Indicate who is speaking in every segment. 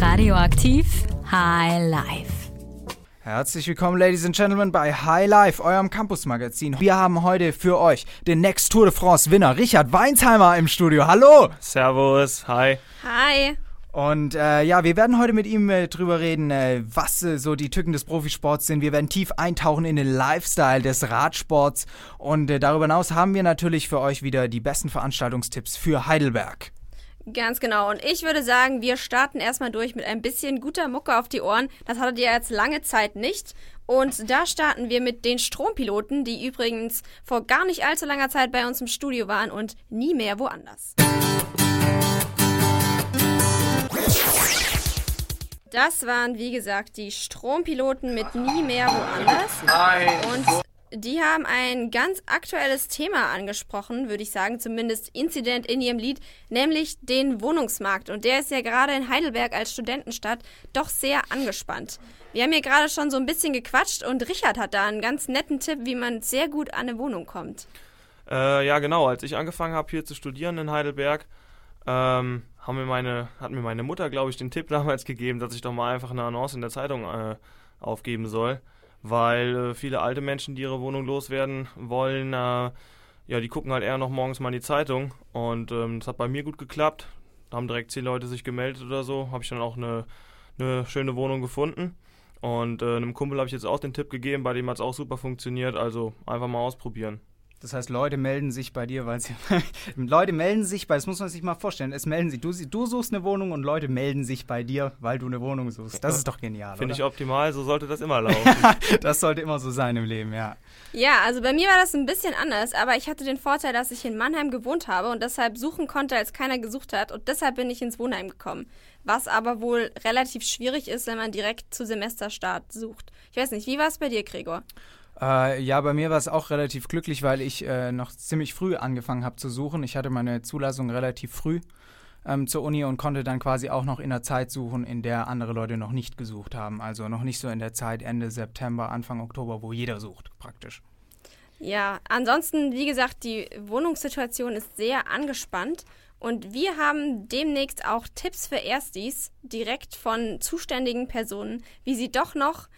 Speaker 1: Radioaktiv High Life.
Speaker 2: Herzlich willkommen, Ladies and Gentlemen, bei High Life, eurem Campus-Magazin. Wir haben heute für euch den Next Tour de France-Winner Richard Weinsheimer im Studio. Hallo!
Speaker 3: Servus, hi.
Speaker 4: Hi.
Speaker 2: Und äh, ja, wir werden heute mit ihm äh, drüber reden, äh, was äh, so die Tücken des Profisports sind. Wir werden tief eintauchen in den Lifestyle des Radsports. Und äh, darüber hinaus haben wir natürlich für euch wieder die besten Veranstaltungstipps für Heidelberg.
Speaker 4: Ganz genau. Und ich würde sagen, wir starten erstmal durch mit ein bisschen guter Mucke auf die Ohren. Das hattet ihr jetzt lange Zeit nicht. Und da starten wir mit den Strompiloten, die übrigens vor gar nicht allzu langer Zeit bei uns im Studio waren und nie mehr woanders. Das waren, wie gesagt, die Strompiloten mit nie mehr woanders. Und die haben ein ganz aktuelles Thema angesprochen, würde ich sagen, zumindest Incident in ihrem Lied, nämlich den Wohnungsmarkt. Und der ist ja gerade in Heidelberg als Studentenstadt doch sehr angespannt. Wir haben hier gerade schon so ein bisschen gequatscht und Richard hat da einen ganz netten Tipp, wie man sehr gut an eine Wohnung kommt.
Speaker 3: Äh, ja, genau. Als ich angefangen habe hier zu studieren in Heidelberg, ähm, haben mir meine, hat mir meine Mutter, glaube ich, den Tipp damals gegeben, dass ich doch mal einfach eine Annonce in der Zeitung äh, aufgeben soll, weil äh, viele alte Menschen, die ihre Wohnung loswerden wollen, äh, ja, die gucken halt eher noch morgens mal in die Zeitung und ähm, das hat bei mir gut geklappt. Da haben direkt zehn Leute sich gemeldet oder so, habe ich dann auch eine, eine schöne Wohnung gefunden. Und äh, einem Kumpel habe ich jetzt auch den Tipp gegeben, bei dem hat es auch super funktioniert, also einfach mal ausprobieren.
Speaker 2: Das heißt, Leute melden sich bei dir, weil sie. Leute melden sich bei, das muss man sich mal vorstellen. Es melden sich, du, du suchst eine Wohnung und Leute melden sich bei dir, weil du eine Wohnung suchst. Das ist doch genial.
Speaker 3: Finde ich optimal, so sollte das immer laufen.
Speaker 2: das sollte immer so sein im Leben, ja.
Speaker 4: Ja, also bei mir war das ein bisschen anders, aber ich hatte den Vorteil, dass ich in Mannheim gewohnt habe und deshalb suchen konnte, als keiner gesucht hat. Und deshalb bin ich ins Wohnheim gekommen. Was aber wohl relativ schwierig ist, wenn man direkt zu Semesterstart sucht. Ich weiß nicht, wie war es bei dir, Gregor?
Speaker 2: Äh, ja, bei mir war es auch relativ glücklich, weil ich äh, noch ziemlich früh angefangen habe zu suchen. Ich hatte meine Zulassung relativ früh ähm, zur Uni und konnte dann quasi auch noch in der Zeit suchen, in der andere Leute noch nicht gesucht haben. Also noch nicht so in der Zeit Ende September, Anfang Oktober, wo jeder sucht, praktisch.
Speaker 4: Ja, ansonsten, wie gesagt, die Wohnungssituation ist sehr angespannt. Und wir haben demnächst auch Tipps für Erstis direkt von zuständigen Personen, wie sie doch noch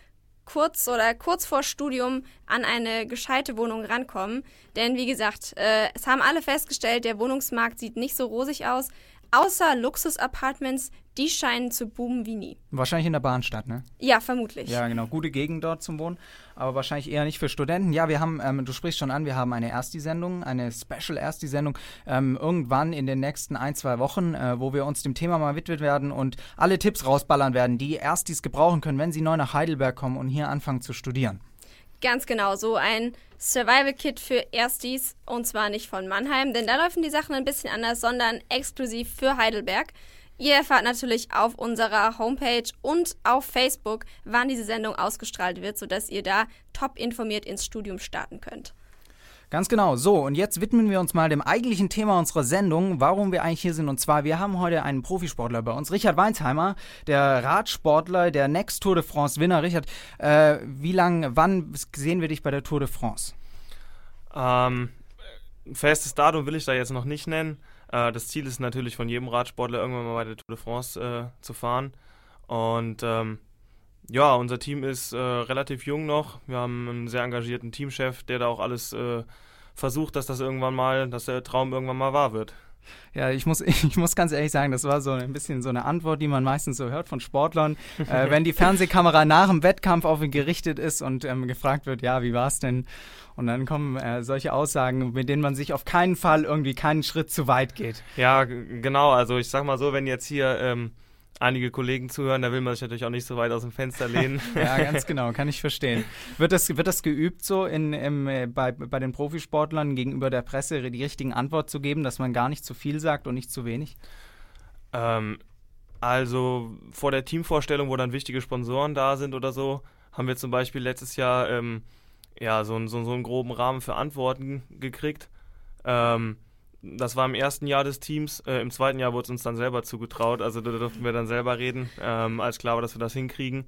Speaker 4: kurz oder kurz vor Studium an eine gescheite Wohnung rankommen. Denn wie gesagt, äh, es haben alle festgestellt, der Wohnungsmarkt sieht nicht so rosig aus. Außer Luxus-Apartments, die scheinen zu boomen wie nie.
Speaker 2: Wahrscheinlich in der Bahnstadt, ne?
Speaker 4: Ja, vermutlich.
Speaker 2: Ja, genau. Gute Gegend dort zum Wohnen, aber wahrscheinlich eher nicht für Studenten. Ja, wir haben, ähm, du sprichst schon an, wir haben eine Ersti-Sendung, eine Special-Ersti-Sendung ähm, irgendwann in den nächsten ein, zwei Wochen, äh, wo wir uns dem Thema mal widmen werden und alle Tipps rausballern werden, die Erstis gebrauchen können, wenn sie neu nach Heidelberg kommen und hier anfangen zu studieren.
Speaker 4: Ganz genau, so ein Survival-Kit für Erstis und zwar nicht von Mannheim, denn da laufen die Sachen ein bisschen anders, sondern exklusiv für Heidelberg. Ihr erfahrt natürlich auf unserer Homepage und auf Facebook, wann diese Sendung ausgestrahlt wird, sodass ihr da top informiert ins Studium starten könnt.
Speaker 2: Ganz genau. So, und jetzt widmen wir uns mal dem eigentlichen Thema unserer Sendung, warum wir eigentlich hier sind. Und zwar, wir haben heute einen Profisportler bei uns, Richard Weinsheimer, der Radsportler, der Next Tour de France Winner. Richard, äh, wie lange, wann sehen wir dich bei der Tour de France?
Speaker 3: Ähm, festes Datum will ich da jetzt noch nicht nennen. Äh, das Ziel ist natürlich von jedem Radsportler irgendwann mal bei der Tour de France äh, zu fahren. Und ähm, ja, unser Team ist äh, relativ jung noch. Wir haben einen sehr engagierten Teamchef, der da auch alles äh, versucht, dass das irgendwann mal, dass der Traum irgendwann mal wahr wird.
Speaker 2: Ja, ich muss, ich muss ganz ehrlich sagen, das war so ein bisschen so eine Antwort, die man meistens so hört von Sportlern, äh, wenn die Fernsehkamera nach dem Wettkampf auf ihn gerichtet ist und ähm, gefragt wird, ja, wie war es denn? Und dann kommen äh, solche Aussagen, mit denen man sich auf keinen Fall irgendwie keinen Schritt zu weit geht.
Speaker 3: Ja, genau. Also ich sag mal so, wenn jetzt hier ähm, einige Kollegen zuhören, da will man sich natürlich auch nicht so weit aus dem Fenster lehnen.
Speaker 2: ja, ganz genau, kann ich verstehen. Wird das, wird das geübt so in, im, äh, bei, bei den Profisportlern gegenüber der Presse die richtigen Antwort zu geben, dass man gar nicht zu viel sagt und nicht zu wenig?
Speaker 3: Ähm, also vor der Teamvorstellung, wo dann wichtige Sponsoren da sind oder so, haben wir zum Beispiel letztes Jahr ähm, ja, so, so, so einen groben Rahmen für Antworten gekriegt. Ähm, das war im ersten Jahr des Teams. Äh, Im zweiten Jahr wurde es uns dann selber zugetraut. Also da durften wir dann selber reden, ähm, als klar war, dass wir das hinkriegen.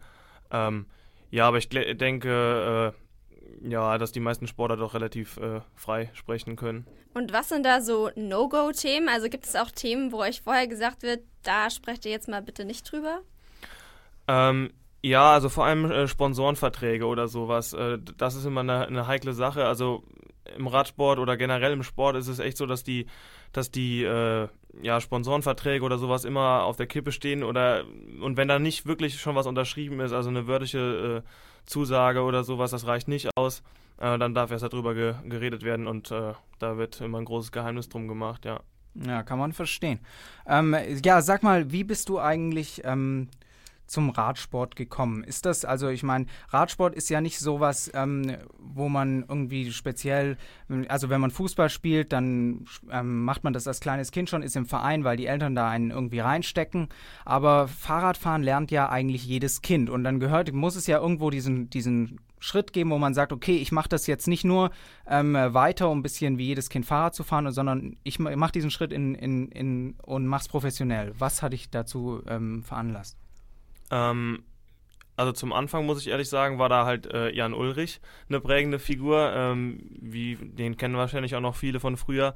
Speaker 3: Ähm, ja, aber ich denke, äh, ja, dass die meisten Sportler doch relativ äh, frei sprechen können.
Speaker 4: Und was sind da so No-Go-Themen? Also gibt es auch Themen, wo euch vorher gesagt wird, da sprecht ihr jetzt mal bitte nicht drüber?
Speaker 3: Ähm, ja, also vor allem äh, Sponsorenverträge oder sowas. Äh, das ist immer eine, eine, heikle Sache. Also im Radsport oder generell im Sport ist es echt so, dass die, dass die äh, ja, Sponsorenverträge oder sowas immer auf der Kippe stehen oder und wenn da nicht wirklich schon was unterschrieben ist, also eine wörtliche äh, Zusage oder sowas, das reicht nicht aus, äh, dann darf erst darüber ge geredet werden und äh, da wird immer ein großes Geheimnis drum gemacht, ja.
Speaker 2: Ja, kann man verstehen. Ähm, ja, sag mal, wie bist du eigentlich ähm, zum Radsport gekommen? Ist das, also ich meine, Radsport ist ja nicht sowas, ähm, wo man irgendwie speziell, also wenn man Fußball spielt, dann ähm, macht man das als kleines Kind schon, ist im Verein, weil die Eltern da einen irgendwie reinstecken. Aber Fahrradfahren lernt ja eigentlich jedes Kind und dann gehört, muss es ja irgendwo diesen, diesen Schritt geben, wo man sagt, okay, ich mache das jetzt nicht nur ähm, weiter, um ein bisschen wie jedes Kind Fahrrad zu fahren, sondern ich mache diesen Schritt in, in, in, und mache es professionell. Was hat dich dazu ähm, veranlasst?
Speaker 3: Ähm, also zum Anfang muss ich ehrlich sagen, war da halt äh, Jan Ulrich eine prägende Figur. Ähm, wie, den kennen wahrscheinlich auch noch viele von früher.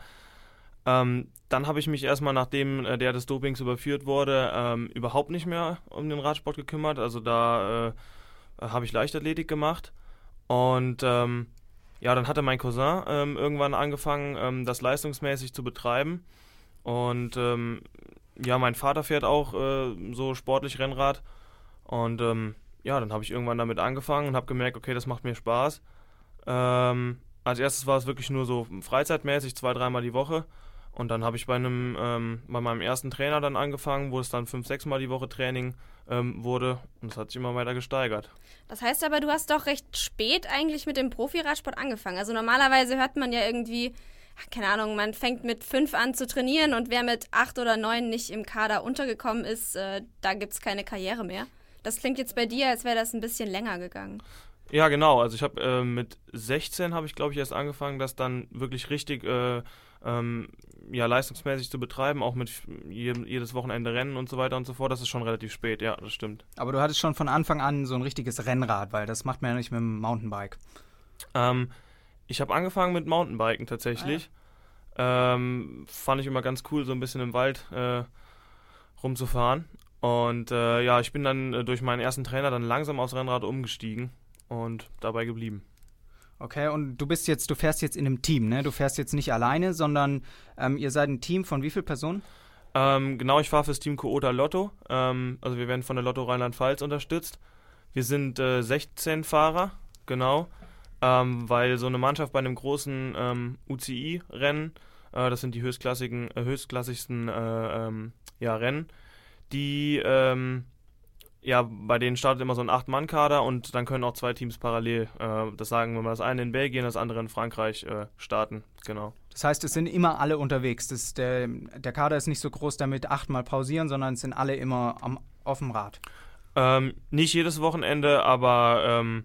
Speaker 3: Ähm, dann habe ich mich erstmal, nachdem äh, der des Dopings überführt wurde, ähm, überhaupt nicht mehr um den Radsport gekümmert. Also da äh, habe ich Leichtathletik gemacht. Und ähm, ja, dann hatte mein Cousin ähm, irgendwann angefangen, ähm, das leistungsmäßig zu betreiben. Und ja, mein Vater fährt auch äh, so sportlich Rennrad. Und ähm, ja, dann habe ich irgendwann damit angefangen und habe gemerkt, okay, das macht mir Spaß. Ähm, als erstes war es wirklich nur so freizeitmäßig, zwei, dreimal die Woche. Und dann habe ich bei einem, ähm, bei meinem ersten Trainer dann angefangen, wo es dann fünf, sechs Mal die Woche Training ähm, wurde. Und es hat sich immer weiter gesteigert.
Speaker 4: Das heißt aber, du hast doch recht spät eigentlich mit dem Profi-Radsport angefangen. Also normalerweise hört man ja irgendwie, keine Ahnung, man fängt mit fünf an zu trainieren und wer mit acht oder neun nicht im Kader untergekommen ist, äh, da gibt es keine Karriere mehr. Das klingt jetzt bei dir, als wäre das ein bisschen länger gegangen.
Speaker 3: Ja, genau. Also ich habe äh, mit 16 habe ich, glaube ich, erst angefangen, das dann wirklich richtig äh, ähm, ja, leistungsmäßig zu betreiben, auch mit jedem, jedes Wochenende Rennen und so weiter und so fort. Das ist schon relativ spät, ja, das stimmt.
Speaker 2: Aber du hattest schon von Anfang an so ein richtiges Rennrad, weil das macht man ja nicht mit dem Mountainbike.
Speaker 3: Ähm, ich habe angefangen mit Mountainbiken tatsächlich. Ah, ja. ähm, fand ich immer ganz cool, so ein bisschen im Wald äh, rumzufahren. Und äh, ja, ich bin dann äh, durch meinen ersten Trainer dann langsam aufs Rennrad umgestiegen und dabei geblieben.
Speaker 2: Okay, und du bist jetzt, du fährst jetzt in einem Team, ne? Du fährst jetzt nicht alleine, sondern ähm, ihr seid ein Team von wie vielen Personen?
Speaker 3: Ähm, genau, ich fahre fürs Team Coota Lotto. Ähm, also wir werden von der Lotto Rheinland-Pfalz unterstützt. Wir sind äh, 16 Fahrer, genau, ähm, weil so eine Mannschaft bei einem großen ähm, UCI-Rennen, äh, das sind die höchstklassigen, äh, höchstklassigsten äh, ähm, ja, Rennen, die, ähm, ja, bei denen startet immer so ein Acht-Mann-Kader und dann können auch zwei Teams parallel, äh, das sagen wir mal, das eine in Belgien, das andere in Frankreich äh, starten, genau.
Speaker 2: Das heißt, es sind immer alle unterwegs. Das, der, der Kader ist nicht so groß, damit achtmal pausieren, sondern es sind alle immer am, auf dem Rad.
Speaker 3: Ähm, nicht jedes Wochenende, aber ähm,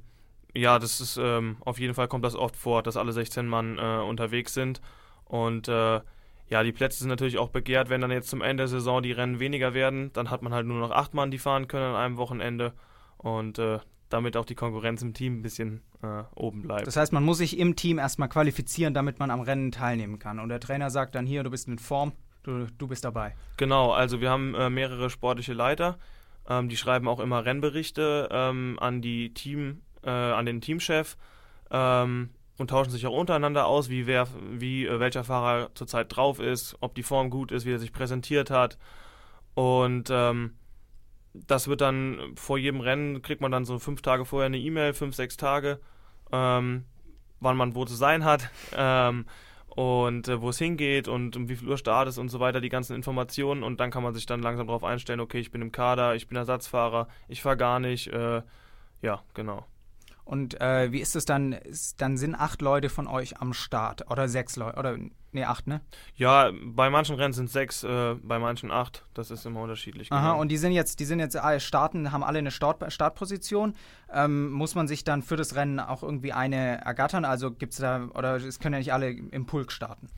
Speaker 3: ja, das ist ähm, auf jeden Fall kommt das oft vor, dass alle 16 Mann äh, unterwegs sind und äh, ja, die Plätze sind natürlich auch begehrt, wenn dann jetzt zum Ende der Saison die Rennen weniger werden, dann hat man halt nur noch acht Mann, die fahren können an einem Wochenende und äh, damit auch die Konkurrenz im Team ein bisschen äh, oben bleibt.
Speaker 2: Das heißt, man muss sich im Team erstmal qualifizieren, damit man am Rennen teilnehmen kann. Und der Trainer sagt dann hier, du bist in Form, du, du bist dabei.
Speaker 3: Genau, also wir haben äh, mehrere sportliche Leiter, ähm, die schreiben auch immer Rennberichte ähm, an die Team, äh, an den Teamchef. Ähm, und tauschen sich auch untereinander aus, wie wer, wie äh, welcher Fahrer zurzeit drauf ist, ob die Form gut ist, wie er sich präsentiert hat. Und ähm, das wird dann vor jedem Rennen, kriegt man dann so fünf Tage vorher eine E-Mail, fünf, sechs Tage, ähm, wann man wo zu sein hat ähm, und äh, wo es hingeht und um wie viel Uhr Start ist und so weiter, die ganzen Informationen. Und dann kann man sich dann langsam darauf einstellen, okay, ich bin im Kader, ich bin Ersatzfahrer, ich fahre gar nicht. Äh, ja, genau.
Speaker 2: Und äh, wie ist es dann? Ist, dann sind acht Leute von euch am Start oder sechs Leute oder nee acht, ne?
Speaker 3: Ja, bei manchen Rennen sind sechs, äh, bei manchen acht. Das ist immer unterschiedlich.
Speaker 2: Aha. Genau. Und die sind jetzt, die sind jetzt alle starten, haben alle eine Start, Startposition. Ähm, muss man sich dann für das Rennen auch irgendwie eine ergattern? Also gibt es da oder es können ja nicht alle im Pulk starten?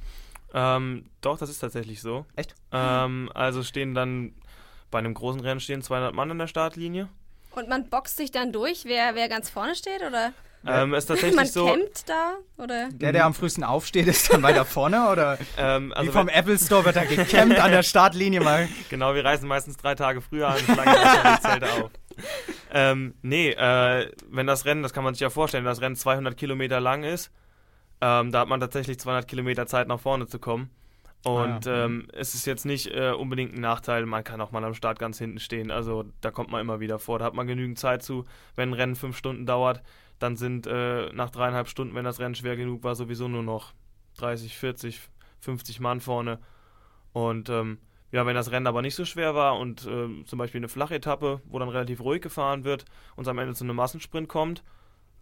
Speaker 3: Ähm, doch, das ist tatsächlich so.
Speaker 2: Echt?
Speaker 3: Ähm, also stehen dann bei einem großen Rennen stehen 200 Mann an der Startlinie.
Speaker 4: Und man boxt sich dann durch, wer, wer ganz vorne steht, oder?
Speaker 3: Ähm, ist tatsächlich
Speaker 4: man
Speaker 3: so.
Speaker 4: campt da, oder?
Speaker 2: Der, der am frühsten aufsteht, ist dann weiter vorne, oder?
Speaker 3: Ähm, also
Speaker 2: Wie vom Apple Store wird er gecampt an der Startlinie mal.
Speaker 3: Genau, wir reisen meistens drei Tage früher an, schlagen die Zelte auf. ähm, nee, äh, wenn das Rennen, das kann man sich ja vorstellen, das Rennen 200 Kilometer lang ist, ähm, da hat man tatsächlich 200 Kilometer Zeit nach vorne zu kommen. Und
Speaker 2: Ah, ja.
Speaker 3: ähm, es ist jetzt nicht äh, unbedingt ein Nachteil, man kann auch mal am Start ganz hinten stehen. Also da kommt man immer wieder vor. Da hat man genügend Zeit zu. Wenn ein Rennen fünf Stunden dauert, dann sind äh, nach dreieinhalb Stunden, wenn das Rennen schwer genug war, sowieso nur noch 30, 40, 50 Mann vorne. Und ähm, ja, wenn das Rennen aber nicht so schwer war und ähm, zum Beispiel eine Flachetappe, wo dann relativ ruhig gefahren wird und es am Ende zu einem Massensprint kommt,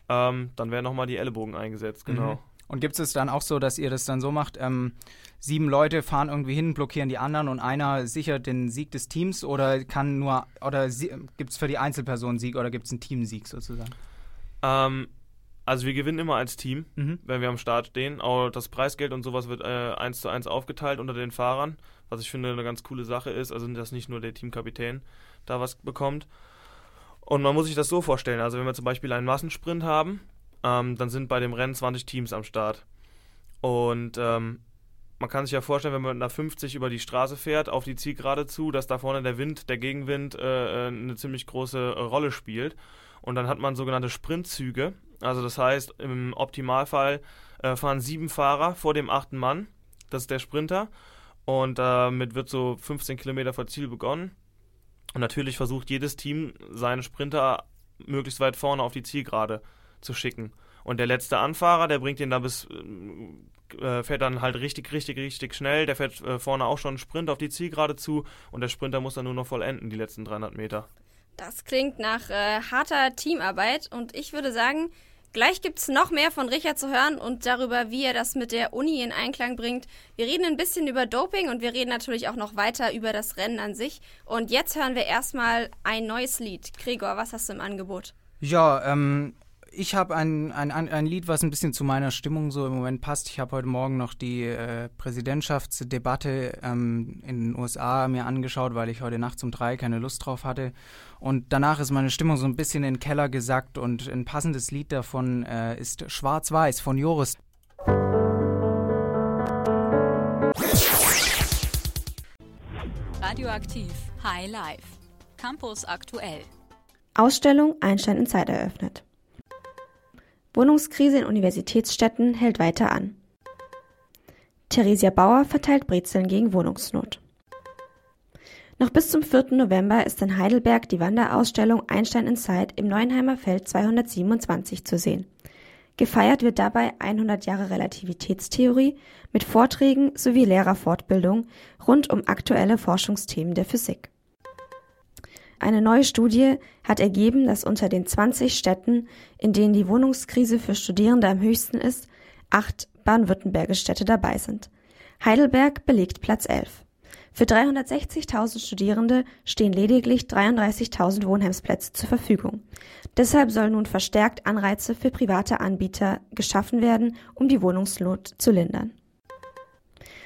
Speaker 3: ähm, dann werden nochmal die Ellbogen eingesetzt, genau.
Speaker 2: Mhm. Und gibt es dann auch so, dass ihr das dann so macht, ähm, sieben Leute fahren irgendwie hin, blockieren die anderen und einer sichert den Sieg des Teams oder kann nur, oder gibt es für die Einzelperson Sieg oder gibt es einen Teamsieg sozusagen?
Speaker 3: Ähm, also wir gewinnen immer als Team,
Speaker 2: Mhm.
Speaker 3: wenn wir am Start stehen. Auch das Preisgeld und sowas wird äh, eins zu eins aufgeteilt unter den Fahrern, was ich finde eine ganz coole Sache ist. Also dass nicht nur der Teamkapitän da was bekommt. Und man muss sich das so vorstellen. Also wenn wir zum Beispiel einen Massensprint haben, ähm, dann sind bei dem Rennen 20 Teams am Start. Und ähm, man kann sich ja vorstellen, wenn man mit einer 50 über die Straße fährt, auf die Zielgerade zu, dass da vorne der Wind, der Gegenwind äh, äh, eine ziemlich große äh, Rolle spielt. Und dann hat man sogenannte Sprintzüge. Also das heißt, im Optimalfall äh, fahren sieben Fahrer vor dem achten Mann. Das ist der Sprinter. Und damit wird so 15 Kilometer vor Ziel begonnen. Und natürlich versucht jedes Team seinen Sprinter möglichst weit vorne auf die Zielgerade zu schicken. Und der letzte Anfahrer, der bringt ihn da bis, äh, fährt dann halt richtig, richtig, richtig schnell. Der fährt äh, vorne auch schon einen Sprint auf die Zielgerade zu und der Sprinter muss dann nur noch vollenden, die letzten 300 Meter.
Speaker 4: Das klingt nach äh, harter Teamarbeit und ich würde sagen, gleich gibt es noch mehr von Richard zu hören und darüber, wie er das mit der Uni in Einklang bringt. Wir reden ein bisschen über Doping und wir reden natürlich auch noch weiter über das Rennen an sich. Und jetzt hören wir erstmal ein neues Lied. Gregor, was hast du im Angebot?
Speaker 2: Ja, ähm, ich habe ein, ein, ein Lied, was ein bisschen zu meiner Stimmung so im Moment passt. Ich habe heute Morgen noch die äh, Präsidentschaftsdebatte ähm, in den USA mir angeschaut, weil ich heute Nacht um drei keine Lust drauf hatte. Und danach ist meine Stimmung so ein bisschen in den Keller gesackt und ein passendes Lied davon äh, ist Schwarz-Weiß von Joris.
Speaker 1: Radioaktiv High Life. Campus aktuell.
Speaker 5: Ausstellung Einstein in Zeit eröffnet. Wohnungskrise in Universitätsstädten hält weiter an. Theresia Bauer verteilt Brezeln gegen Wohnungsnot. Noch bis zum 4. November ist in Heidelberg die Wanderausstellung Einstein in Zeit im Neuenheimer Feld 227 zu sehen. Gefeiert wird dabei 100 Jahre Relativitätstheorie mit Vorträgen sowie Lehrerfortbildung rund um aktuelle Forschungsthemen der Physik. Eine neue Studie hat ergeben, dass unter den 20 Städten, in denen die Wohnungskrise für Studierende am höchsten ist, acht baden-württembergische Städte dabei sind. Heidelberg belegt Platz 11. Für 360.000 Studierende stehen lediglich 33.000 Wohnheimsplätze zur Verfügung. Deshalb sollen nun verstärkt Anreize für private Anbieter geschaffen werden, um die Wohnungsnot zu lindern.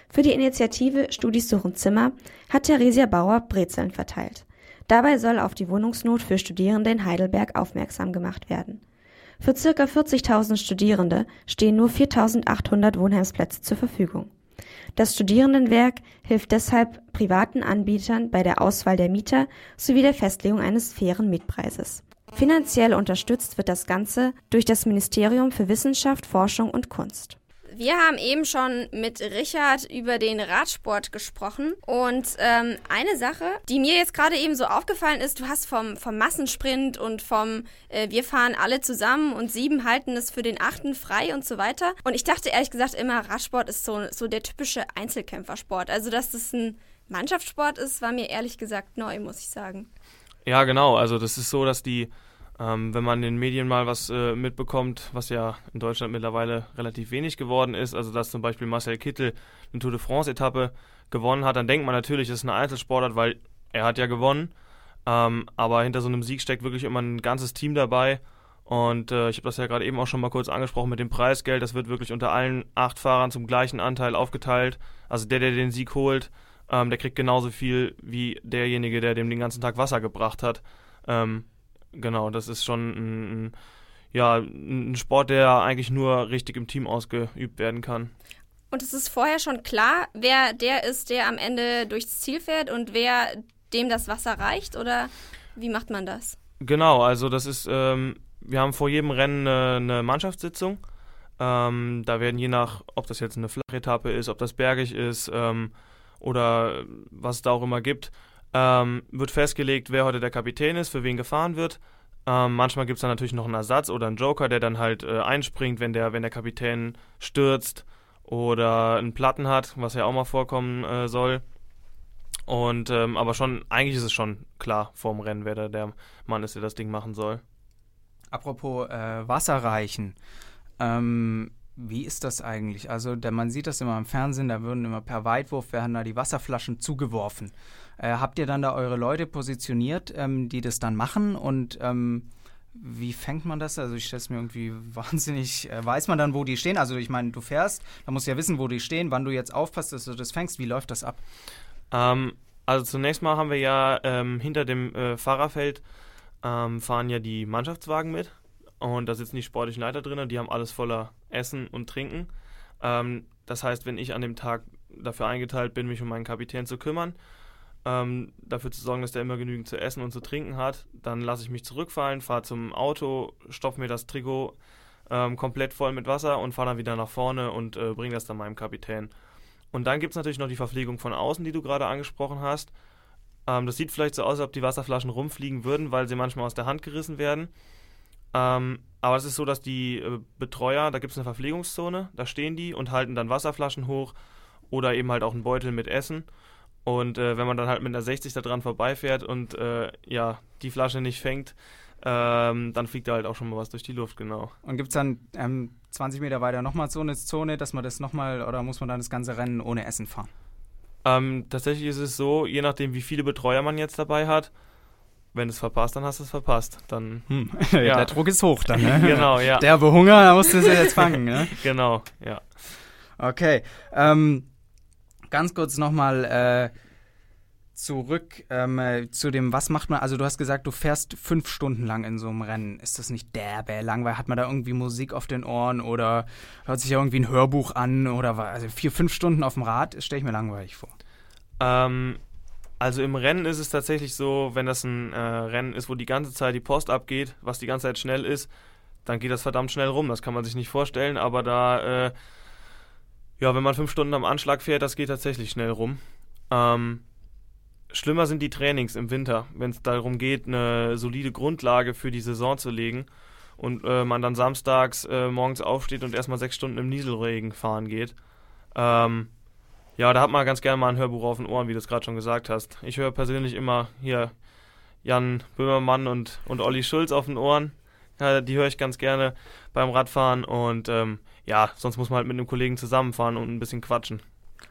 Speaker 5: Für die Initiative Studis suchen Zimmer hat Theresia Bauer Brezeln verteilt. Dabei soll auf die Wohnungsnot für Studierende in Heidelberg aufmerksam gemacht werden. Für ca. 40.000 Studierende stehen nur 4.800 Wohnheimsplätze zur Verfügung. Das Studierendenwerk hilft deshalb privaten Anbietern bei der Auswahl der Mieter sowie der Festlegung eines fairen Mietpreises. Finanziell unterstützt wird das Ganze durch das Ministerium für Wissenschaft, Forschung und Kunst.
Speaker 4: Wir haben eben schon mit Richard über den Radsport gesprochen und ähm, eine Sache, die mir jetzt gerade eben so aufgefallen ist, du hast vom, vom Massensprint und vom äh, wir fahren alle zusammen und sieben halten es für den achten frei und so weiter. Und ich dachte ehrlich gesagt immer, Radsport ist so, so der typische Einzelkämpfersport. Also dass das ein Mannschaftssport ist, war mir ehrlich gesagt neu, muss ich sagen.
Speaker 3: Ja, genau. Also das ist so, dass die ähm, wenn man in den Medien mal was äh, mitbekommt, was ja in Deutschland mittlerweile relativ wenig geworden ist, also dass zum Beispiel Marcel Kittel eine Tour de France-Etappe gewonnen hat, dann denkt man natürlich, es ist eine Einzelsportart, weil er hat ja gewonnen. Ähm, aber hinter so einem Sieg steckt wirklich immer ein ganzes Team dabei. Und äh, ich habe das ja gerade eben auch schon mal kurz angesprochen mit dem Preisgeld. Das wird wirklich unter allen acht Fahrern zum gleichen Anteil aufgeteilt. Also der, der den Sieg holt, ähm, der kriegt genauso viel wie derjenige, der dem den ganzen Tag Wasser gebracht hat. Ähm, Genau, das ist schon ein, ein, ja, ein Sport, der eigentlich nur richtig im Team ausgeübt werden kann.
Speaker 4: Und es ist vorher schon klar, wer der ist, der am Ende durchs Ziel fährt und wer dem das Wasser reicht? Oder wie macht man das?
Speaker 3: Genau, also das ist, ähm, wir haben vor jedem Rennen eine, eine Mannschaftssitzung. Ähm, da werden je nach, ob das jetzt eine flache Etappe ist, ob das bergig ist ähm, oder was es da auch immer gibt, ähm, wird festgelegt, wer heute der Kapitän ist, für wen gefahren wird. Ähm, manchmal gibt es dann natürlich noch einen Ersatz oder einen Joker, der dann halt äh, einspringt, wenn der, wenn der Kapitän stürzt oder einen Platten hat, was ja auch mal vorkommen äh, soll. Und ähm, aber schon, eigentlich ist es schon klar vorm Rennen, wer da der Mann ist, der das Ding machen soll.
Speaker 2: Apropos äh, Wasser reichen. Ähm, wie ist das eigentlich? Also der, man sieht das immer im Fernsehen, da würden immer per Weitwurf werden da die Wasserflaschen zugeworfen. Äh, habt ihr dann da eure Leute positioniert, ähm, die das dann machen und ähm, wie fängt man das? Also ich stelle es mir irgendwie wahnsinnig, äh, weiß man dann, wo die stehen? Also ich meine, du fährst, da musst du ja wissen, wo die stehen, wann du jetzt aufpasst, dass du das fängst. Wie läuft das ab?
Speaker 3: Ähm, also zunächst mal haben wir ja ähm, hinter dem äh, Fahrerfeld ähm, fahren ja die Mannschaftswagen mit und da sitzen die sportlichen Leiter drin, die haben alles voller Essen und Trinken. Ähm, das heißt, wenn ich an dem Tag dafür eingeteilt bin, mich um meinen Kapitän zu kümmern, ähm, dafür zu sorgen, dass der immer genügend zu essen und zu trinken hat, dann lasse ich mich zurückfallen, fahre zum Auto, stopfe mir das Trikot ähm, komplett voll mit Wasser und fahre dann wieder nach vorne und äh, bringe das dann meinem Kapitän. Und dann gibt es natürlich noch die Verpflegung von außen, die du gerade angesprochen hast. Ähm, das sieht vielleicht so aus, als ob die Wasserflaschen rumfliegen würden, weil sie manchmal aus der Hand gerissen werden. Ähm, aber es ist so, dass die äh, Betreuer, da gibt es eine Verpflegungszone, da stehen die und halten dann Wasserflaschen hoch oder eben halt auch einen Beutel mit Essen. Und äh, wenn man dann halt mit einer 60 da dran vorbeifährt und äh, ja, die Flasche nicht fängt, ähm, dann fliegt da halt auch schon mal was durch die Luft, genau.
Speaker 2: Und gibt es dann ähm, 20 Meter weiter nochmal so eine Zone, dass man das nochmal, oder muss man dann das ganze Rennen ohne Essen fahren?
Speaker 3: Ähm, tatsächlich ist es so, je nachdem, wie viele Betreuer man jetzt dabei hat, wenn du es verpasst, dann hast du es verpasst. Dann,
Speaker 2: hm. ja. Der Druck ist hoch dann, ne?
Speaker 3: genau, ja.
Speaker 2: Der Hunger, da musst du es jetzt fangen, ne?
Speaker 3: genau, ja.
Speaker 2: Okay. Ähm, ganz kurz nochmal äh, zurück ähm, äh, zu dem, was macht man? Also du hast gesagt, du fährst fünf Stunden lang in so einem Rennen. Ist das nicht derbe langweilig? Hat man da irgendwie Musik auf den Ohren oder hört sich ja irgendwie ein Hörbuch an oder also vier, fünf Stunden auf dem Rad, stelle ich mir langweilig vor.
Speaker 3: Ähm, also im Rennen ist es tatsächlich so, wenn das ein äh, Rennen ist, wo die ganze Zeit die Post abgeht, was die ganze Zeit schnell ist, dann geht das verdammt schnell rum. Das kann man sich nicht vorstellen, aber da, äh, ja, wenn man fünf Stunden am Anschlag fährt, das geht tatsächlich schnell rum. Ähm, Schlimmer sind die Trainings im Winter, wenn es darum geht, eine solide Grundlage für die Saison zu legen und äh, man dann samstags äh, morgens aufsteht und erstmal sechs Stunden im Nieselregen fahren geht. Ähm, ja, da hat man ganz gerne mal ein Hörbuch auf den Ohren, wie du es gerade schon gesagt hast. Ich höre persönlich immer hier Jan Böhmermann und, und Olli Schulz auf den Ohren. Die höre ich ganz gerne beim Radfahren und ähm, ja, sonst muss man halt mit einem Kollegen zusammenfahren und ein bisschen quatschen.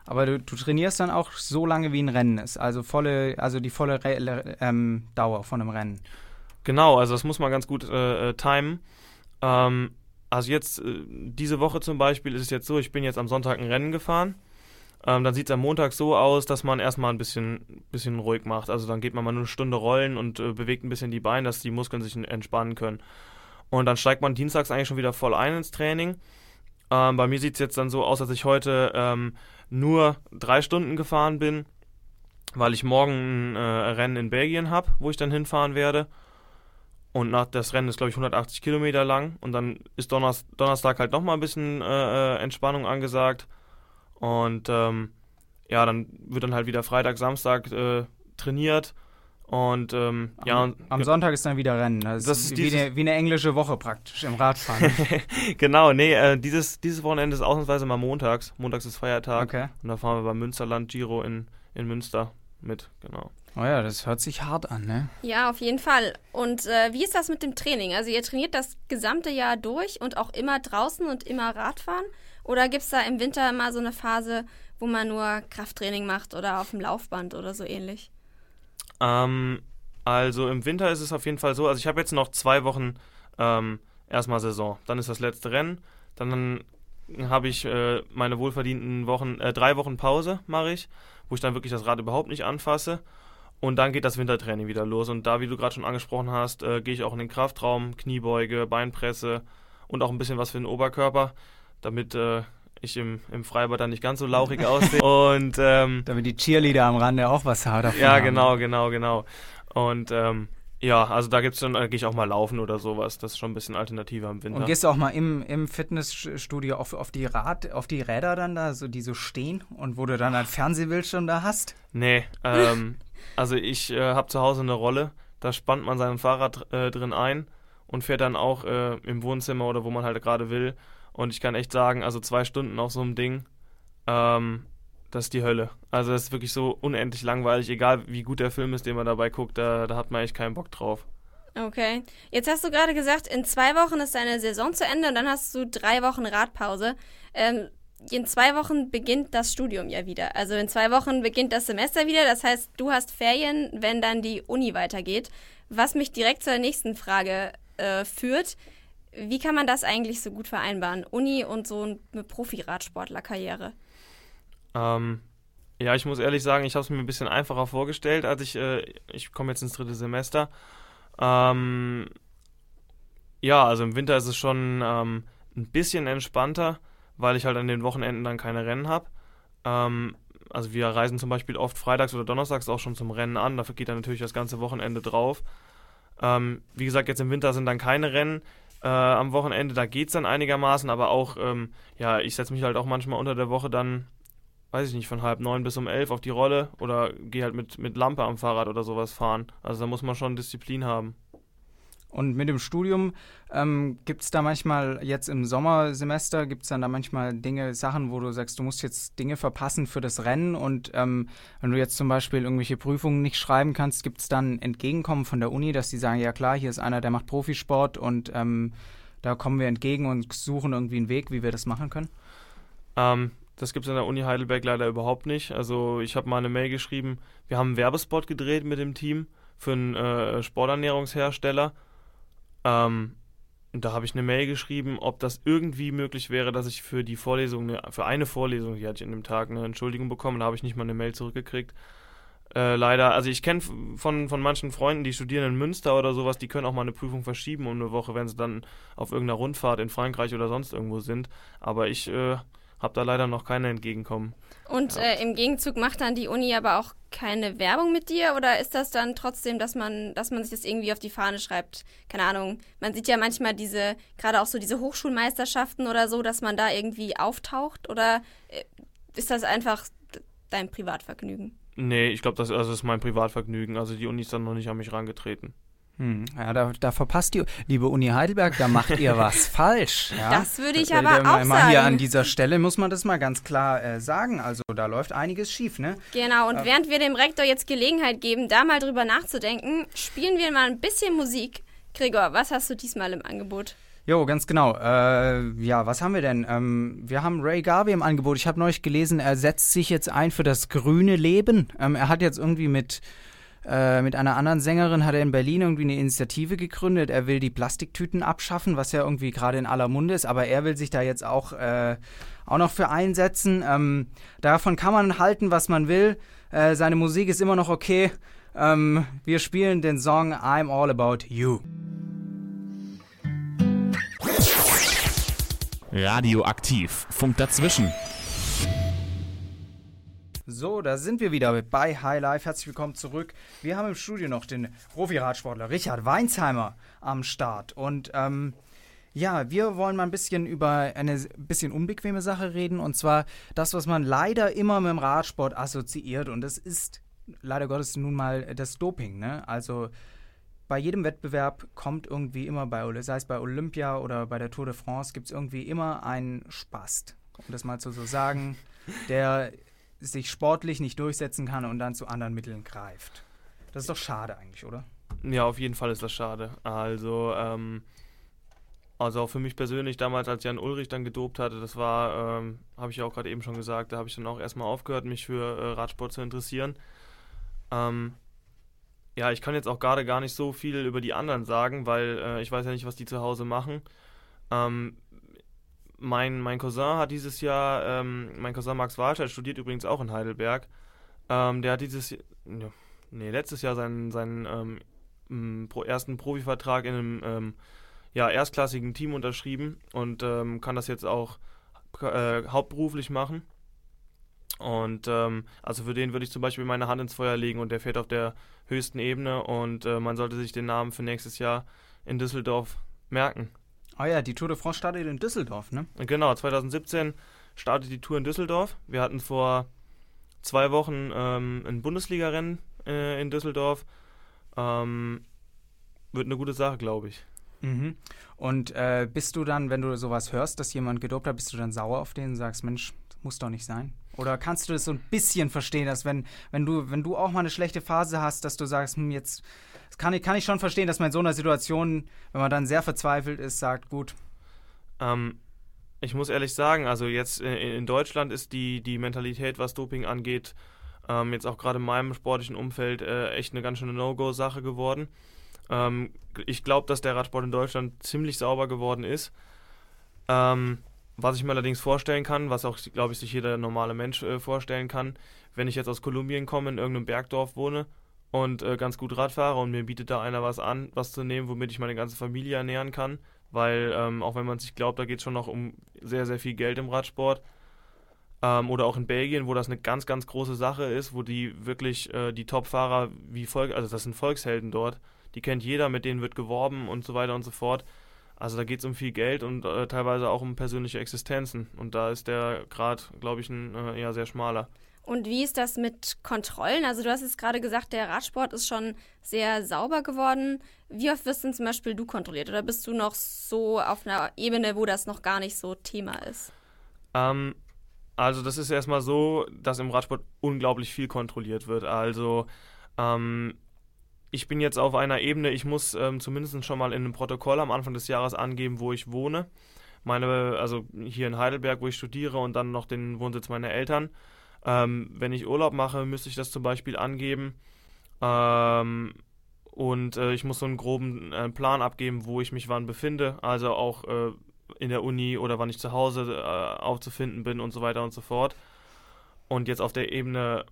Speaker 2: Aber du, du, trainierst dann auch so lange, wie ein Rennen ist, also volle, also die volle Re ähm, Dauer von einem Rennen.
Speaker 3: Genau, also das muss man ganz gut äh, äh, timen. Ähm, also jetzt, äh, diese Woche zum Beispiel ist es jetzt so, ich bin jetzt am Sonntag ein Rennen gefahren. Ähm, dann sieht es am Montag so aus, dass man erstmal ein bisschen, bisschen ruhig macht. Also dann geht man mal eine Stunde rollen und äh, bewegt ein bisschen die Beine, dass die Muskeln sich entspannen können. Und dann steigt man dienstags eigentlich schon wieder voll ein ins Training. Ähm, bei mir sieht es jetzt dann so aus, dass ich heute ähm, nur drei Stunden gefahren bin, weil ich morgen ein äh, Rennen in Belgien habe, wo ich dann hinfahren werde. Und nach, das Rennen ist, glaube ich, 180 Kilometer lang. Und dann ist Donnerstag, Donnerstag halt nochmal ein bisschen äh, äh, Entspannung angesagt. Und ähm, ja, dann wird dann halt wieder Freitag, Samstag äh, trainiert. Und ähm,
Speaker 2: am,
Speaker 3: ja.
Speaker 2: Am Sonntag ist dann wieder Rennen. Das, das ist, wie, eine, wie, eine, englische Woche praktisch im Radfahren.
Speaker 3: genau, nee, äh, dieses, dieses Wochenende ist ausnahmsweise mal montags. Montags ist Feiertag.
Speaker 2: Okay.
Speaker 3: Und da fahren wir beim Münsterland Giro in, in Münster mit, genau.
Speaker 2: Oh ja, das hört sich hart an, ne?
Speaker 4: Ja, auf jeden Fall. Und äh, wie ist das mit dem Training? Also ihr trainiert das gesamte Jahr durch und auch immer draußen und immer Radfahren? Oder gibt es da im Winter immer so eine Phase, wo man nur Krafttraining macht oder auf dem Laufband oder so ähnlich?
Speaker 3: Ähm, also im Winter ist es auf jeden Fall so, also ich habe jetzt noch zwei Wochen ähm, erstmal Saison. Dann ist das letzte Rennen. Dann habe ich äh, meine wohlverdienten Wochen, äh, drei Wochen Pause mache ich, wo ich dann wirklich das Rad überhaupt nicht anfasse. Und dann geht das Wintertraining wieder los. Und da, wie du gerade schon angesprochen hast, äh, gehe ich auch in den Kraftraum, Kniebeuge, Beinpresse und auch ein bisschen was für den Oberkörper, damit äh, ich im, im Freibad dann nicht ganz so lauchig aussehe. Und ähm,
Speaker 2: damit die Cheerleader am Rande auch was haben.
Speaker 3: Ja, genau, genau, genau. Und ähm, Ja, also da gibt's dann, da gehe ich auch mal laufen oder sowas. Das ist schon ein bisschen alternativer im Winter.
Speaker 2: Und gehst du auch mal im, im Fitnessstudio auf, auf, die Rad, auf die Räder dann da, so die so stehen und wo du dann ein Fernsehbildschirm da hast?
Speaker 3: Nee, ähm, also ich äh, habe zu Hause eine Rolle, da spannt man sein Fahrrad äh, drin ein und fährt dann auch äh, im Wohnzimmer oder wo man halt gerade will. Und ich kann echt sagen, also zwei Stunden auf so einem Ding, ähm, das ist die Hölle. Also das ist wirklich so unendlich langweilig, egal wie gut der Film ist, den man dabei guckt, da, da hat man echt keinen Bock drauf.
Speaker 4: Okay. Jetzt hast du gerade gesagt, in zwei Wochen ist deine Saison zu Ende und dann hast du drei Wochen Radpause. Ähm, in zwei Wochen beginnt das Studium ja wieder. Also in zwei Wochen beginnt das Semester wieder. Das heißt, du hast Ferien, wenn dann die Uni weitergeht. Was mich direkt zur nächsten Frage äh, führt. Wie kann man das eigentlich so gut vereinbaren? Uni und so eine Profi-Radsportler-Karriere?
Speaker 3: Ähm, ja, ich muss ehrlich sagen, ich habe es mir ein bisschen einfacher vorgestellt, als ich, äh, ich komme jetzt ins dritte Semester. Ähm, ja, also im Winter ist es schon ähm, ein bisschen entspannter, weil ich halt an den Wochenenden dann keine Rennen habe. Ähm, also wir reisen zum Beispiel oft freitags oder donnerstags auch schon zum Rennen an, dafür geht dann natürlich das ganze Wochenende drauf. Ähm, wie gesagt, jetzt im Winter sind dann keine Rennen. Äh, am Wochenende, da geht es dann einigermaßen, aber auch, ähm, ja, ich setze mich halt auch manchmal unter der Woche dann weiß ich nicht, von halb neun bis um elf auf die Rolle oder gehe halt mit, mit Lampe am Fahrrad oder sowas fahren. Also da muss man schon Disziplin haben.
Speaker 2: Und mit dem Studium ähm, gibt es da manchmal, jetzt im Sommersemester, gibt es dann da manchmal Dinge, Sachen, wo du sagst, du musst jetzt Dinge verpassen für das Rennen und ähm, wenn du jetzt zum Beispiel irgendwelche Prüfungen nicht schreiben kannst, gibt es dann Entgegenkommen von der Uni, dass die sagen, ja klar, hier ist einer, der macht Profisport und ähm, da kommen wir entgegen und suchen irgendwie einen Weg, wie wir das machen können?
Speaker 3: Ähm, das gibt es an der Uni Heidelberg leider überhaupt nicht. Also ich habe mal eine Mail geschrieben, wir haben einen Werbespot gedreht mit dem Team für einen äh, Sporternährungshersteller. Ähm, da habe ich eine Mail geschrieben, ob das irgendwie möglich wäre, dass ich für die Vorlesung, für eine Vorlesung, die hatte ich an dem Tag, eine Entschuldigung bekommen. Da habe ich nicht mal eine Mail zurückgekriegt. Äh, leider, also ich kenne von, von manchen Freunden, die studieren in Münster oder sowas, die können auch mal eine Prüfung verschieben um eine Woche, wenn sie dann auf irgendeiner Rundfahrt in Frankreich oder sonst irgendwo sind. Aber ich äh, habe da leider noch keine entgegenkommen.
Speaker 4: Und äh, im Gegenzug macht dann die Uni aber auch keine Werbung mit dir oder ist das dann trotzdem, dass man, dass man sich das irgendwie auf die Fahne schreibt? Keine Ahnung. Man sieht ja manchmal diese, gerade auch so diese Hochschulmeisterschaften oder so, dass man da irgendwie auftaucht oder äh, ist das einfach dein Privatvergnügen?
Speaker 3: Nee, ich glaube, das, also das ist mein Privatvergnügen. Also die Uni ist dann noch nicht an mich rangetreten.
Speaker 2: Hm, ja, da, da, verpasst die liebe Uni Heidelberg, da macht ihr was falsch. Ja?
Speaker 4: Das würde ich aber äh, auch
Speaker 2: mal sagen. Hier an dieser Stelle muss man das mal ganz klar äh, sagen. Also da läuft einiges schief, ne?
Speaker 4: Genau, und äh, während wir dem Rektor jetzt Gelegenheit geben, da mal drüber nachzudenken, spielen wir mal ein bisschen Musik. Gregor, was hast du diesmal im Angebot?
Speaker 2: Jo, ganz genau. Äh, ja, was haben wir denn? Ähm, wir haben Ray Garvey im Angebot. Ich habe neulich gelesen, er setzt sich jetzt ein für das grüne Leben. Ähm, er hat jetzt irgendwie mit äh, mit einer anderen Sängerin hat er in Berlin irgendwie eine Initiative gegründet. Er will die Plastiktüten abschaffen, was ja irgendwie gerade in aller Munde ist, aber er will sich da jetzt auch, äh, auch noch für einsetzen. Ähm, davon kann man halten, was man will. Äh, seine Musik ist immer noch okay. Ähm, wir spielen den Song I'm All About You.
Speaker 6: Radioaktiv. Funk dazwischen.
Speaker 2: So, da sind wir wieder bei High Life. Herzlich willkommen zurück. Wir haben im Studio noch den Profi-Radsportler Richard Weinsheimer am Start. Und ähm, ja, wir wollen mal ein bisschen über eine bisschen unbequeme Sache reden. Und zwar das, was man leider immer mit dem Radsport assoziiert. Und das ist leider Gottes nun mal das Doping. Ne? Also bei jedem Wettbewerb kommt irgendwie immer bei, sei es bei Olympia oder bei der Tour de France, gibt es irgendwie immer einen Spast. Um das mal so zu sagen, der sich sportlich nicht durchsetzen kann und dann zu anderen Mitteln greift. Das ist doch schade eigentlich, oder?
Speaker 3: Ja, auf jeden Fall ist das schade. Also, ähm, also auch für mich persönlich, damals als Jan Ulrich dann gedopt hatte, das war, ähm, habe ich ja auch gerade eben schon gesagt, da habe ich dann auch erstmal aufgehört, mich für äh, Radsport zu interessieren. Ähm, ja, ich kann jetzt auch gerade gar nicht so viel über die anderen sagen, weil äh, ich weiß ja nicht, was die zu Hause machen. Ähm, mein, mein Cousin hat dieses Jahr, ähm, mein Cousin Max Walter studiert übrigens auch in Heidelberg. Ähm, der hat dieses, ja, nee, letztes Jahr seinen, seinen ähm, ersten Profivertrag in einem ähm, ja, erstklassigen Team unterschrieben und ähm, kann das jetzt auch äh, hauptberuflich machen. Und ähm, also für den würde ich zum Beispiel meine Hand ins Feuer legen und der fährt auf der höchsten Ebene und äh, man sollte sich den Namen für nächstes Jahr in Düsseldorf merken.
Speaker 2: Oh ja, die Tour de France startet in Düsseldorf, ne?
Speaker 3: Genau, 2017 startet die Tour in Düsseldorf. Wir hatten vor zwei Wochen ähm, ein Bundesliga-Rennen äh, in Düsseldorf. Ähm, wird eine gute Sache, glaube ich.
Speaker 2: Mhm. Und äh, bist du dann, wenn du sowas hörst, dass jemand gedopt hat, bist du dann sauer auf den und sagst, Mensch, das muss doch nicht sein? Oder kannst du das so ein bisschen verstehen, dass wenn, wenn du, wenn du auch mal eine schlechte Phase hast, dass du sagst, hm, jetzt kann ich, kann ich schon verstehen, dass man in so einer Situation, wenn man dann sehr verzweifelt ist, sagt, gut.
Speaker 3: Ähm, ich muss ehrlich sagen, also jetzt in Deutschland ist die, die Mentalität, was Doping angeht, ähm, jetzt auch gerade in meinem sportlichen Umfeld äh, echt eine ganz schöne No-Go-Sache geworden. Ähm, ich glaube, dass der Radsport in Deutschland ziemlich sauber geworden ist. Ähm, was ich mir allerdings vorstellen kann, was auch, glaube ich, sich jeder normale Mensch äh, vorstellen kann, wenn ich jetzt aus Kolumbien komme, in irgendeinem Bergdorf wohne und äh, ganz gut Rad fahre und mir bietet da einer was an, was zu nehmen, womit ich meine ganze Familie ernähren kann, weil ähm, auch wenn man sich glaubt, da geht es schon noch um sehr, sehr viel Geld im Radsport. Ähm, oder auch in Belgien, wo das eine ganz, ganz große Sache ist, wo die wirklich äh, die Top-Fahrer wie Volk, also das sind Volkshelden dort, die kennt jeder, mit denen wird geworben und so weiter und so fort. Also da geht es um viel Geld und äh, teilweise auch um persönliche Existenzen. Und da ist der Grad, glaube ich, ein äh, eher sehr schmaler.
Speaker 4: Und wie ist das mit Kontrollen? Also du hast jetzt gerade gesagt, der Radsport ist schon sehr sauber geworden. Wie oft wirst denn zum Beispiel du kontrolliert? Oder bist du noch so auf einer Ebene, wo das noch gar nicht so Thema ist?
Speaker 3: Ähm, also das ist erstmal so, dass im Radsport unglaublich viel kontrolliert wird. Also ähm, ich bin jetzt auf einer Ebene, ich muss ähm, zumindest schon mal in einem Protokoll am Anfang des Jahres angeben, wo ich wohne. Meine, also hier in Heidelberg, wo ich studiere und dann noch den Wohnsitz meiner Eltern. Ähm, wenn ich Urlaub mache, müsste ich das zum Beispiel angeben. Ähm, und äh, ich muss so einen groben äh, Plan abgeben, wo ich mich wann befinde. Also auch äh, in der Uni oder wann ich zu Hause äh, aufzufinden bin und so weiter und so fort. Und jetzt auf der Ebene,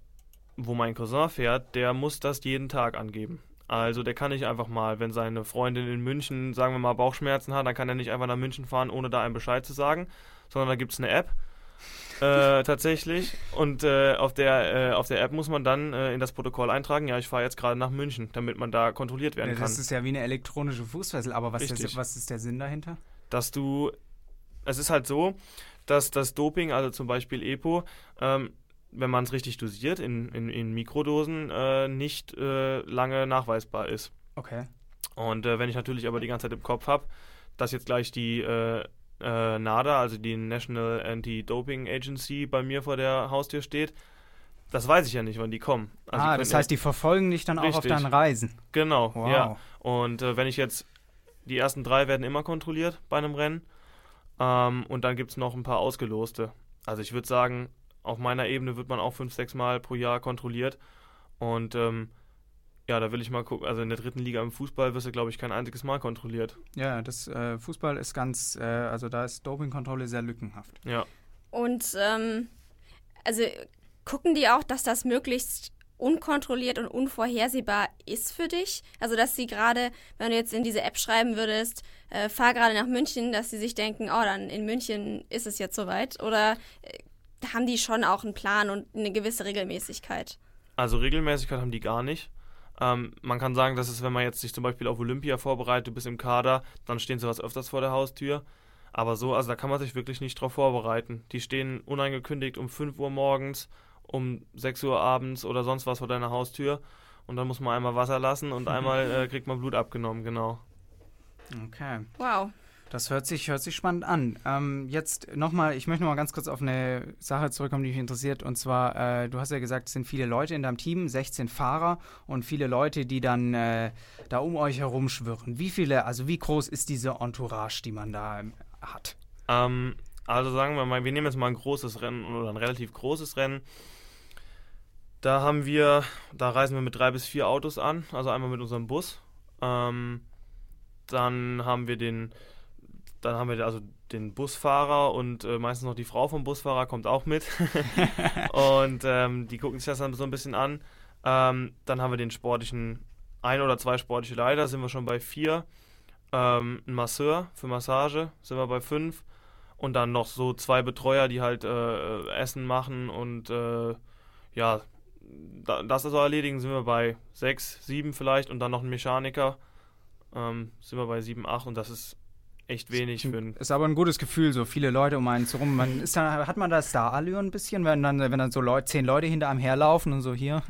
Speaker 3: wo mein Cousin fährt, der muss das jeden Tag angeben. Also der kann nicht einfach mal, wenn seine Freundin in München, sagen wir mal, Bauchschmerzen hat, dann kann er nicht einfach nach München fahren, ohne da einen Bescheid zu sagen, sondern da gibt es eine App äh, tatsächlich. Und äh, auf, der, äh, auf der App muss man dann äh, in das Protokoll eintragen, ja, ich fahre jetzt gerade nach München, damit man da kontrolliert werden
Speaker 2: ja,
Speaker 3: kann.
Speaker 2: Das ist ja wie eine elektronische Fußfessel, aber was, ist, was ist der Sinn dahinter?
Speaker 3: Dass du, es ist halt so, dass das Doping, also zum Beispiel EPO, ähm, wenn man es richtig dosiert, in, in, in Mikrodosen, äh, nicht äh, lange nachweisbar ist.
Speaker 2: Okay.
Speaker 3: Und wenn ich natürlich aber die ganze Zeit im Kopf habe, dass jetzt gleich die äh, NADA, also die National Anti-Doping Agency, bei mir vor der Haustür steht. Das weiß ich ja nicht, wann die kommen.
Speaker 2: Also ah, das heißt, die verfolgen dich dann richtig. auch auf deinen Reisen.
Speaker 3: Genau, wow. ja. Und äh, wenn ich jetzt, die ersten drei werden immer kontrolliert bei einem Rennen. Ähm, und dann gibt es noch ein paar ausgeloste. Also ich würde sagen, auf meiner Ebene wird man auch fünf, sechs Mal pro Jahr kontrolliert. Und ähm, ja, da will ich mal gucken. Also in der dritten Liga im Fußball wirst du, glaube ich, kein einziges Mal kontrolliert.
Speaker 2: Ja, das äh, Fußball ist ganz, äh, also da ist Dopingkontrolle sehr lückenhaft.
Speaker 3: Ja.
Speaker 4: Und ähm, also gucken die auch, dass das möglichst unkontrolliert und unvorhersehbar ist für dich? Also dass sie gerade, wenn du jetzt in diese App schreiben würdest, äh, fahr gerade nach München, dass sie sich denken, oh, dann in München ist es jetzt soweit? Oder äh, haben die schon auch einen Plan und eine gewisse Regelmäßigkeit?
Speaker 3: Also Regelmäßigkeit haben die gar nicht. Ähm, man kann sagen, dass es, wenn man jetzt sich zum Beispiel auf Olympia vorbereitet, du bist im Kader, dann stehen sowas öfters vor der Haustür. Aber so, also da kann man sich wirklich nicht drauf vorbereiten. Die stehen unangekündigt um 5 Uhr morgens, um 6 Uhr abends oder sonst was vor deiner Haustür. Und dann muss man einmal Wasser lassen und einmal äh, kriegt man Blut abgenommen, genau.
Speaker 2: Okay.
Speaker 4: Wow.
Speaker 2: Das hört sich, hört sich spannend an. Ähm, jetzt nochmal, ich möchte noch mal ganz kurz auf eine Sache zurückkommen, die mich interessiert. Und zwar, äh, du hast ja gesagt, es sind viele Leute in deinem Team, 16 Fahrer und viele Leute, die dann äh, da um euch herum schwirren. Wie viele, also wie groß ist diese Entourage, die man da ähm, hat?
Speaker 3: Ähm, also sagen wir mal, wir nehmen jetzt mal ein großes Rennen oder ein relativ großes Rennen. Da haben wir, da reisen wir mit drei bis vier Autos an, also einmal mit unserem Bus. Ähm, dann haben wir den dann haben wir also den Busfahrer und äh, meistens noch die Frau vom Busfahrer kommt auch mit. und ähm, die gucken sich das dann so ein bisschen an. Ähm, dann haben wir den sportlichen, ein oder zwei sportliche Leiter, sind wir schon bei vier. Ähm, ein Masseur für Massage sind wir bei fünf. und dann noch so zwei Betreuer, die halt äh, Essen machen und äh, ja, da, das also erledigen, sind wir bei sechs, sieben vielleicht und dann noch ein Mechaniker, ähm, sind wir bei sieben, acht und das ist echt wenig für ein.
Speaker 2: Ist aber ein gutes Gefühl, so viele Leute um einen zu rum. Man ist dann, hat man das Star-Allure ein bisschen, wenn dann, wenn dann so Leute, zehn Leute hinter einem herlaufen und so hier?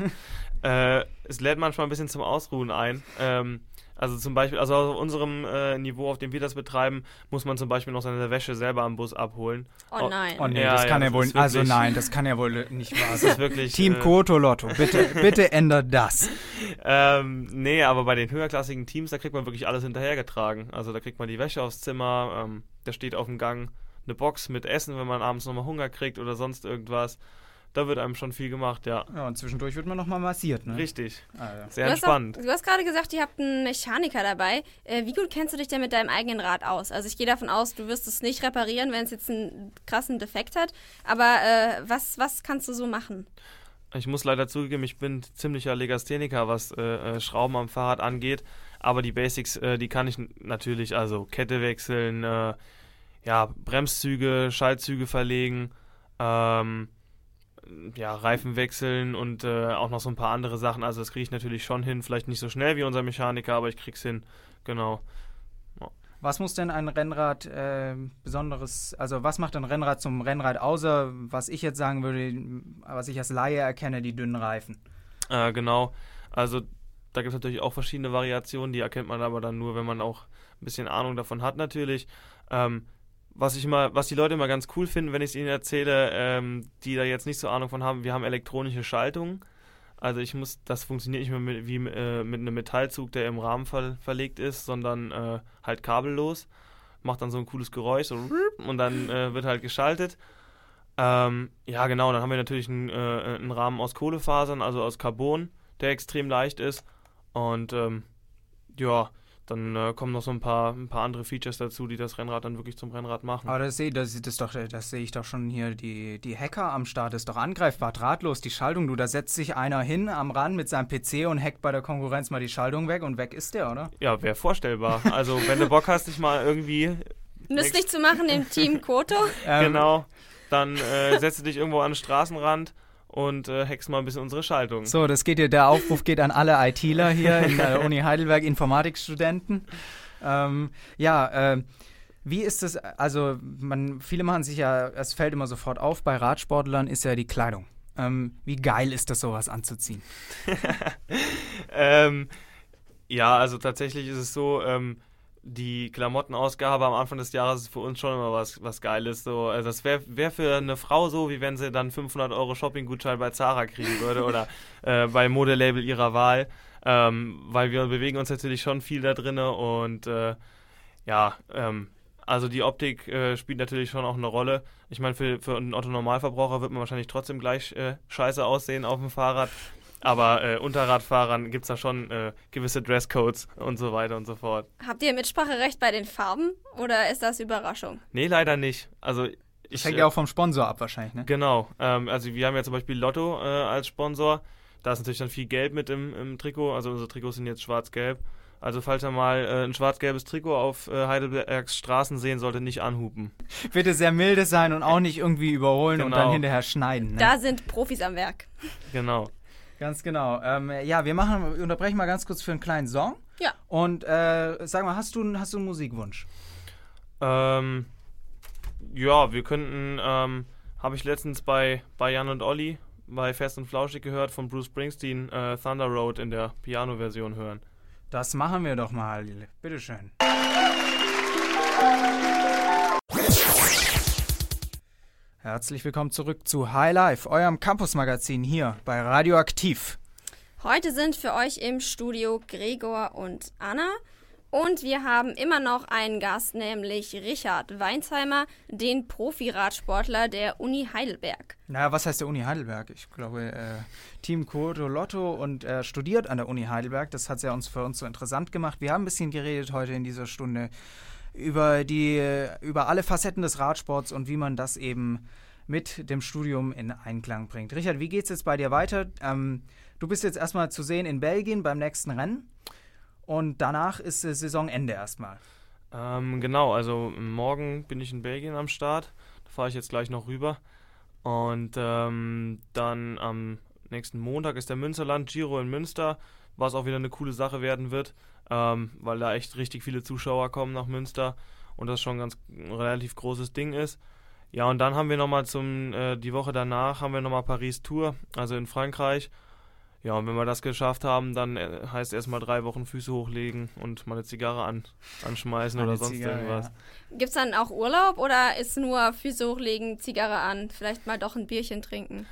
Speaker 3: Äh, es lädt manchmal ein bisschen zum Ausruhen ein. Ähm, also zum Beispiel, also auf unserem äh, Niveau, auf dem wir das betreiben, muss man zum Beispiel noch seine Wäsche selber am Bus abholen.
Speaker 4: Oh nein.
Speaker 2: Oh nee,
Speaker 3: Ja,
Speaker 2: das kann ja
Speaker 3: das
Speaker 2: wohl, also nein, das kann ja wohl nicht wahr
Speaker 3: Das
Speaker 2: sein.
Speaker 3: ist wirklich.
Speaker 2: Team
Speaker 3: äh,
Speaker 2: Koto Lotto, bitte, bitte ändert das.
Speaker 3: Ähm, nee, aber bei den höherklassigen Teams, da kriegt man wirklich alles hinterhergetragen. Also da kriegt man die Wäsche aufs Zimmer, ähm, da steht auf dem Gang eine Box mit Essen, wenn man abends nochmal Hunger kriegt oder sonst irgendwas. Da wird einem schon viel gemacht, ja.
Speaker 2: Ja, und zwischendurch wird man nochmal massiert, ne?
Speaker 3: Richtig.
Speaker 2: Ah, ja.
Speaker 3: Sehr
Speaker 4: Du hast, auch,
Speaker 3: entspannt.
Speaker 4: du hast gerade gesagt, ihr habt einen Mechaniker dabei. Äh, wie gut kennst du dich denn mit deinem eigenen Rad aus? Also ich gehe davon aus, du wirst es nicht reparieren, wenn es jetzt einen krassen Defekt hat. Aber äh, was, was kannst du so machen?
Speaker 3: Ich muss leider zugeben, ich bin ziemlicher Legastheniker, was äh, äh, Schrauben am Fahrrad angeht. Aber die Basics, äh, die kann ich natürlich, also Kette wechseln, äh, ja, Bremszüge, Schaltzüge verlegen, ähm, ja, Reifen wechseln und äh, auch noch so ein paar andere Sachen. Also das kriege ich natürlich schon hin. Vielleicht nicht so schnell wie unser Mechaniker, aber ich krieg's hin. Genau.
Speaker 2: Was muss denn ein Rennrad äh, besonderes, also was macht ein Rennrad zum Rennrad außer, was ich jetzt sagen würde, was ich als Laie erkenne, die dünnen Reifen?
Speaker 3: Äh, genau. Also da gibt es natürlich auch verschiedene Variationen, die erkennt man aber dann nur, wenn man auch ein bisschen Ahnung davon hat natürlich. Ähm, was ich immer, was die Leute immer ganz cool finden, wenn ich es ihnen erzähle, ähm, die da jetzt nicht so Ahnung von haben, wir haben elektronische Schaltungen. Also ich muss, das funktioniert nicht mehr mit, wie äh, mit einem Metallzug, der im Rahmen ver verlegt ist, sondern äh, halt kabellos. Macht dann so ein cooles Geräusch, so und dann äh, wird halt geschaltet. Ähm, ja, genau, dann haben wir natürlich einen, äh, einen Rahmen aus Kohlefasern, also aus Carbon, der extrem leicht ist. Und ähm, ja, dann äh, kommen noch so ein paar, ein paar andere Features dazu, die das Rennrad dann wirklich zum Rennrad machen.
Speaker 2: Aber das sehe das, das doch, das sehe ich doch schon hier, die, die Hacker am Start ist doch angreifbar, drahtlos, die Schaltung, du, da setzt sich einer hin am Rand mit seinem PC und hackt bei der Konkurrenz mal die Schaltung weg und weg ist der, oder?
Speaker 3: Ja, wäre vorstellbar. Also, wenn du Bock hast, dich mal irgendwie,
Speaker 4: Nützlich zu machen im Team Koto?
Speaker 2: Ähm,
Speaker 3: genau, dann äh, setzt du dich irgendwo an den Straßenrand und äh, hackst mal ein bisschen unsere Schaltung.
Speaker 2: So, das geht hier, der Aufruf geht an alle ITler hier in der Uni Heidelberg, Informatikstudenten. Ähm, ja, äh, wie ist es, also man, viele machen sich ja, es fällt immer sofort auf, bei Radsportlern ist ja die Kleidung. Ähm, wie geil ist das, sowas anzuziehen?
Speaker 3: ähm, ja, also tatsächlich ist es so, ähm, die Klamottenausgabe am Anfang des Jahres ist für uns schon immer was, was Geiles. So. Also das wäre wär für eine Frau so, wie wenn sie dann 500 Euro Shoppinggutschein bei Zara kriegen würde oder äh, bei Modelabel ihrer Wahl. Ähm, weil wir bewegen uns natürlich schon viel da drinne und äh, ja, ähm, also die Optik äh, spielt natürlich schon auch eine Rolle. Ich meine, für, für einen Otto-Normalverbraucher wird man wahrscheinlich trotzdem gleich äh, scheiße aussehen auf dem Fahrrad. Aber äh, unter Radfahrern gibt es da schon äh, gewisse Dresscodes und so weiter und so fort.
Speaker 4: Habt ihr Mitspracherecht bei den Farben oder ist das Überraschung?
Speaker 3: Nee, leider nicht. Also
Speaker 2: Das
Speaker 3: ich,
Speaker 2: hängt
Speaker 3: äh,
Speaker 2: ja auch vom Sponsor ab wahrscheinlich, ne?
Speaker 3: Genau. Ähm, also wir haben ja zum Beispiel Lotto äh, als Sponsor. Da ist natürlich dann viel Gelb mit im, im Trikot. Also unsere Trikots sind jetzt schwarz-gelb. Also falls ihr mal äh, ein schwarz-gelbes Trikot auf äh, Heidelbergs Straßen sehen solltet, nicht anhupen.
Speaker 2: Bitte sehr milde sein und auch nicht irgendwie überholen und
Speaker 3: Genau.
Speaker 2: dann hinterher schneiden. Ne?
Speaker 4: Da sind Profis am Werk.
Speaker 3: Genau.
Speaker 2: Ganz genau. Ähm, ja, wir machen, wir unterbrechen mal ganz kurz für einen kleinen Song.
Speaker 4: Ja.
Speaker 2: Und äh, sag mal, hast du, einen- hast du einen Musikwunsch?
Speaker 3: Ähm, ja, wir könnten, ähm, habe ich letztens bei, bei Jan und Olli bei Fest und Flauschig gehört von Bruce Springsteen äh, Thunder Road in der Piano-Version hören.
Speaker 2: Das machen wir doch mal. Bitteschön. Herzlich willkommen zurück zu High Life, eurem Campus-Magazin hier bei Radioaktiv.
Speaker 4: Heute sind für euch im Studio Gregor und Anna. Und wir haben immer noch einen Gast, nämlich Richard Weinsheimer, den Profi-Radsportler der Uni Heidelberg.
Speaker 2: Naja, was heißt der Uni Heidelberg? Ich glaube, äh, Team Koto Lotto und äh, studiert an der Uni Heidelberg. Das hat es ja uns für uns so interessant gemacht. Wir haben ein bisschen geredet heute in dieser Stunde über die, über alle Facetten des Radsports und wie man das eben mit dem Studium in Einklang bringt. Richard, wie geht's jetzt bei dir weiter? Ähm, du bist jetzt erstmal zu sehen in Belgien beim nächsten Rennen und danach ist äh, Saisonende erstmal.
Speaker 3: Ähm, genau, also morgen bin ich in Belgien am Start. Da fahre ich jetzt gleich noch rüber. Und ähm, dann am nächsten Montag ist der Münsterland Giro in Münster, was auch wieder eine coole Sache werden wird, ähm, weil da echt richtig viele Zuschauer kommen nach Münster und das schon ein ganz ein relativ großes Ding ist. Ja, und dann haben wir nochmal zum, äh, die Woche danach haben wir nochmal Paris Tour, also in Frankreich. Ja, und wenn wir das geschafft haben, dann äh, heißt erstmal drei Wochen Füße hochlegen und mal eine Zigarre an, anschmeißen oder sonst
Speaker 2: Zigarre,
Speaker 3: irgendwas.
Speaker 2: ja.
Speaker 4: Gibt es dann auch Urlaub oder ist nur Füße hochlegen, Zigarre an, vielleicht mal doch ein Bierchen trinken?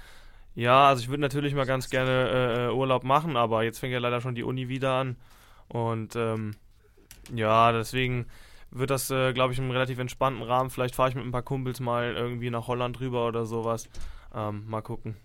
Speaker 3: Ja, also ich würde natürlich mal ganz gerne äh, Urlaub machen, aber jetzt fängt ja leider schon die Uni wieder an. Und ähm, ja, deswegen wird das, äh, glaube ich, im relativ entspannten Rahmen. Vielleicht fahre ich mit ein paar Kumpels mal irgendwie nach Holland rüber oder sowas. Ähm, mal gucken.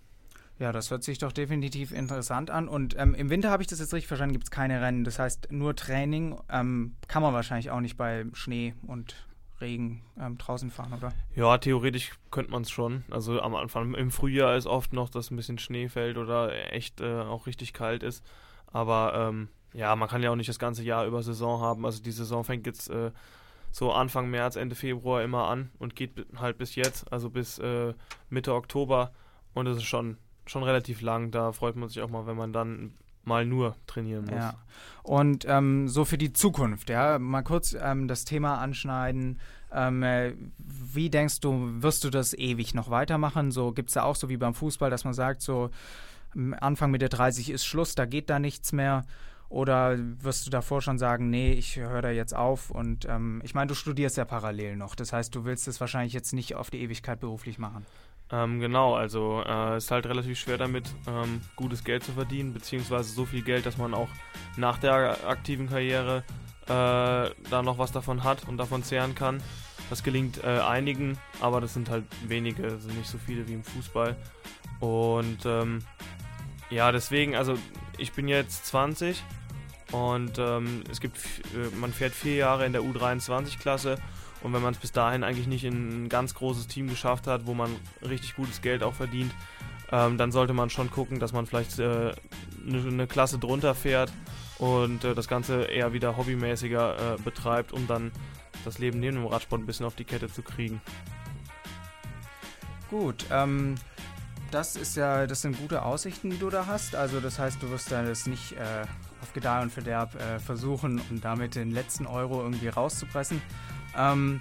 Speaker 2: Ja, das hört sich doch definitiv interessant an. Und ähm, im Winter habe ich das jetzt richtig verstanden, gibt es keine Rennen. Das heißt, nur Training ähm, kann man wahrscheinlich auch nicht bei Schnee und Regen ähm, draußen fahren, oder?
Speaker 3: Ja, theoretisch könnte man es schon. Also am Anfang, im Frühjahr ist oft noch, dass ein bisschen Schnee fällt oder echt äh, auch richtig kalt ist. Aber ähm, ja, man kann ja auch nicht das ganze Jahr über Saison haben. Also die Saison fängt jetzt äh, so Anfang März, Ende Februar immer an und geht halt bis jetzt, also bis äh, Mitte Oktober. Und das ist schon, schon relativ lang. Da freut man sich auch mal, wenn man dann mal nur trainieren muss.
Speaker 2: Ja. Und ähm, so für die Zukunft, ja, mal kurz ähm, das Thema anschneiden. Ähm, äh, wie denkst du, wirst du das ewig noch weitermachen? So gibt es ja auch so wie beim Fußball, dass man sagt, so Anfang mit der 30 ist Schluss, da geht da nichts mehr. Oder wirst du davor schon sagen, nee, ich höre da jetzt auf? Und ähm, ich meine, du studierst ja parallel noch. Das heißt, du willst es wahrscheinlich jetzt nicht auf die Ewigkeit beruflich machen.
Speaker 3: Ähm, genau, also äh, ist halt relativ schwer damit, ähm, gutes Geld zu verdienen, beziehungsweise so viel Geld, dass man auch nach der aktiven Karriere äh, da noch was davon hat und davon zehren kann. Das gelingt äh, einigen, aber das sind halt wenige, also nicht so viele wie im Fußball. Und ähm, ja, deswegen, also ich bin jetzt 20 und ähm, es gibt, äh, man fährt vier Jahre in der U23-Klasse und wenn man es bis dahin eigentlich nicht in ein ganz großes Team geschafft hat, wo man richtig gutes Geld auch verdient, ähm, dann sollte man schon gucken, dass man vielleicht äh, eine, eine Klasse drunter fährt und äh, das Ganze eher wieder hobbymäßiger äh, betreibt, um dann das Leben neben dem Radsport ein bisschen auf die Kette zu kriegen.
Speaker 2: Gut, ähm, das ist ja, das sind gute Aussichten, die du da hast. Also das heißt, du wirst da das nicht äh, auf Gedeih und Verderb äh, versuchen und damit den letzten Euro irgendwie rauszupressen. Ähm,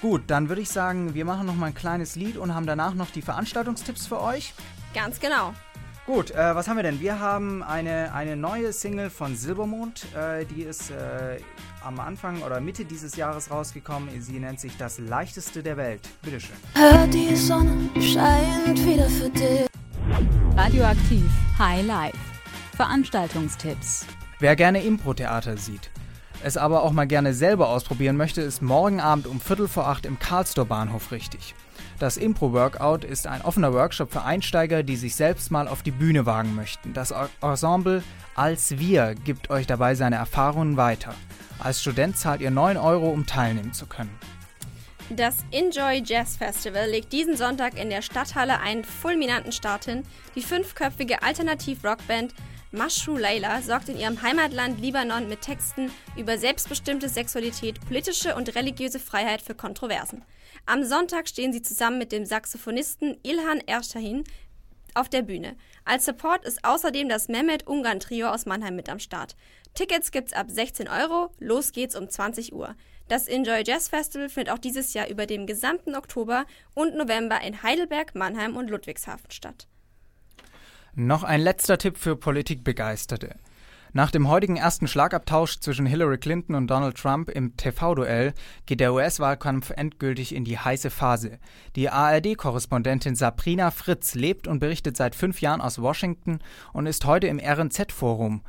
Speaker 2: gut, dann würde ich sagen, wir machen noch mal ein kleines Lied und haben danach noch die Veranstaltungstipps für euch.
Speaker 4: Ganz genau.
Speaker 2: Gut, äh, was haben wir denn? Wir haben eine, eine neue Single von Silbermond. Äh, die ist äh, am Anfang oder Mitte dieses Jahres rausgekommen. Sie nennt sich Das leichteste der Welt. Bitteschön.
Speaker 7: Hör, die Sonne scheint wieder für dich.
Speaker 1: Radioaktiv High Life. Veranstaltungstipps.
Speaker 2: Wer gerne Impro-Theater sieht, es aber auch mal gerne selber ausprobieren möchte, ist morgen Abend um Viertel vor acht im Karlstor Bahnhof richtig. Das Impro-Workout ist ein offener Workshop für Einsteiger, die sich selbst mal auf die Bühne wagen möchten. Das En- Ensemble Als Wir gibt euch dabei seine Erfahrungen weiter. Als Student zahlt ihr 9 Euro, um teilnehmen zu können.
Speaker 4: Das Enjoy Jazz Festival legt diesen Sonntag in der Stadthalle einen fulminanten Start hin. Die fünfköpfige Alternativ-Rockband Mashu Layla sorgt in ihrem Heimatland Libanon mit Texten über selbstbestimmte Sexualität, politische und religiöse Freiheit für Kontroversen. Am Sonntag stehen sie zusammen mit dem Saxophonisten Ilhan Erşahin auf der Bühne. Als Support ist außerdem das Mehmet Ungarn Trio aus Mannheim mit am Start. Tickets gibt's ab 16 Euro, los geht's um 20 Uhr. Das Enjoy Jazz Festival findet auch dieses Jahr über den gesamten Oktober und November in Heidelberg, Mannheim und Ludwigshafen statt.
Speaker 2: Noch ein letzter Tipp für Politikbegeisterte. Nach dem heutigen ersten Schlagabtausch zwischen Hillary Clinton und Donald Trump im TV-Duell geht der US-Wahlkampf endgültig in die heiße Phase. Die ARD-Korrespondentin Sabrina Fritz lebt und berichtet seit fünf Jahren aus Washington und ist heute im RNZ-Forum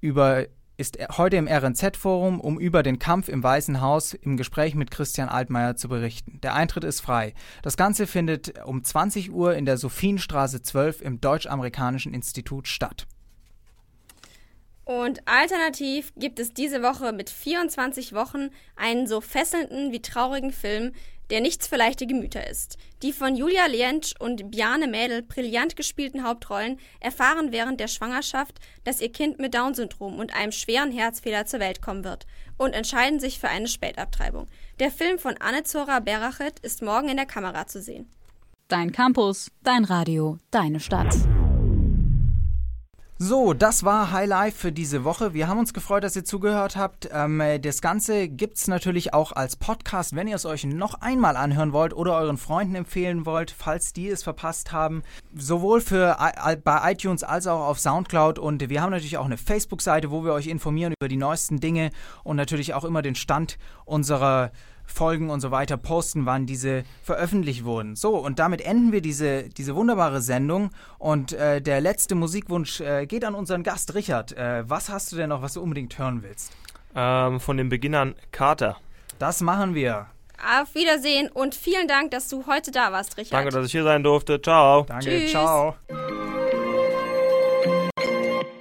Speaker 2: über ist heute im RNZ-Forum, um über den Kampf im Weißen Haus im Gespräch mit Christian Altmaier zu berichten. Der Eintritt ist frei. Das Ganze findet um 20 Uhr in der Sophienstraße 12 im Deutsch-Amerikanischen Institut statt.
Speaker 4: Und alternativ gibt es diese Woche mit 24 Wochen einen so fesselnden wie traurigen Film, der nichts für leichte Gemüter ist. Die von Julia Liensch und Bjarne Mädel brillant gespielten Hauptrollen erfahren während der Schwangerschaft, dass ihr Kind mit Down-Syndrom und einem schweren Herzfehler zur Welt kommen wird und entscheiden sich für eine Spätabtreibung. Der Film von Anne Zora Berachet ist morgen in der Kamera zu sehen.
Speaker 1: Dein Campus, dein Radio, deine Stadt.
Speaker 2: So, das war High Life für diese Woche. Wir haben uns gefreut, dass ihr zugehört habt. Ähm, das Ganze gibt's natürlich auch als Podcast, wenn ihr es euch noch einmal anhören wollt oder euren Freunden empfehlen wollt, falls die es verpasst haben. Sowohl für bei iTunes als auch auf Soundcloud. Und wir haben natürlich auch eine Facebook-Seite, wo wir euch informieren über die neuesten Dinge und natürlich auch immer den Stand unserer Folgen und so weiter posten, wann diese veröffentlicht wurden. So, und damit enden wir diese, diese wunderbare Sendung. Und äh, der letzte Musikwunsch äh, geht an unseren Gast Richard. Äh, was hast du denn noch, was du unbedingt hören willst?
Speaker 3: Ähm, von den Beginnern Carter.
Speaker 2: Das machen wir.
Speaker 4: Auf Wiedersehen und vielen Dank, dass du heute da warst, Richard.
Speaker 3: Danke, dass ich hier sein durfte. Ciao.
Speaker 2: Danke,
Speaker 4: Tschüss.
Speaker 2: ciao.